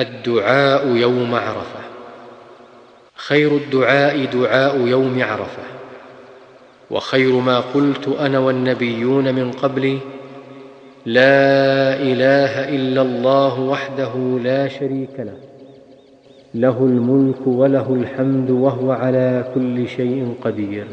الدعاء يوم عرفة. خير الدعاء دعاء يوم عرفة. وخير ما قلت أنا والنبيون من قبلي لا إله إلا الله وحده لا شريك له. له الملك وله الحمد وهو على كل شيء قدير.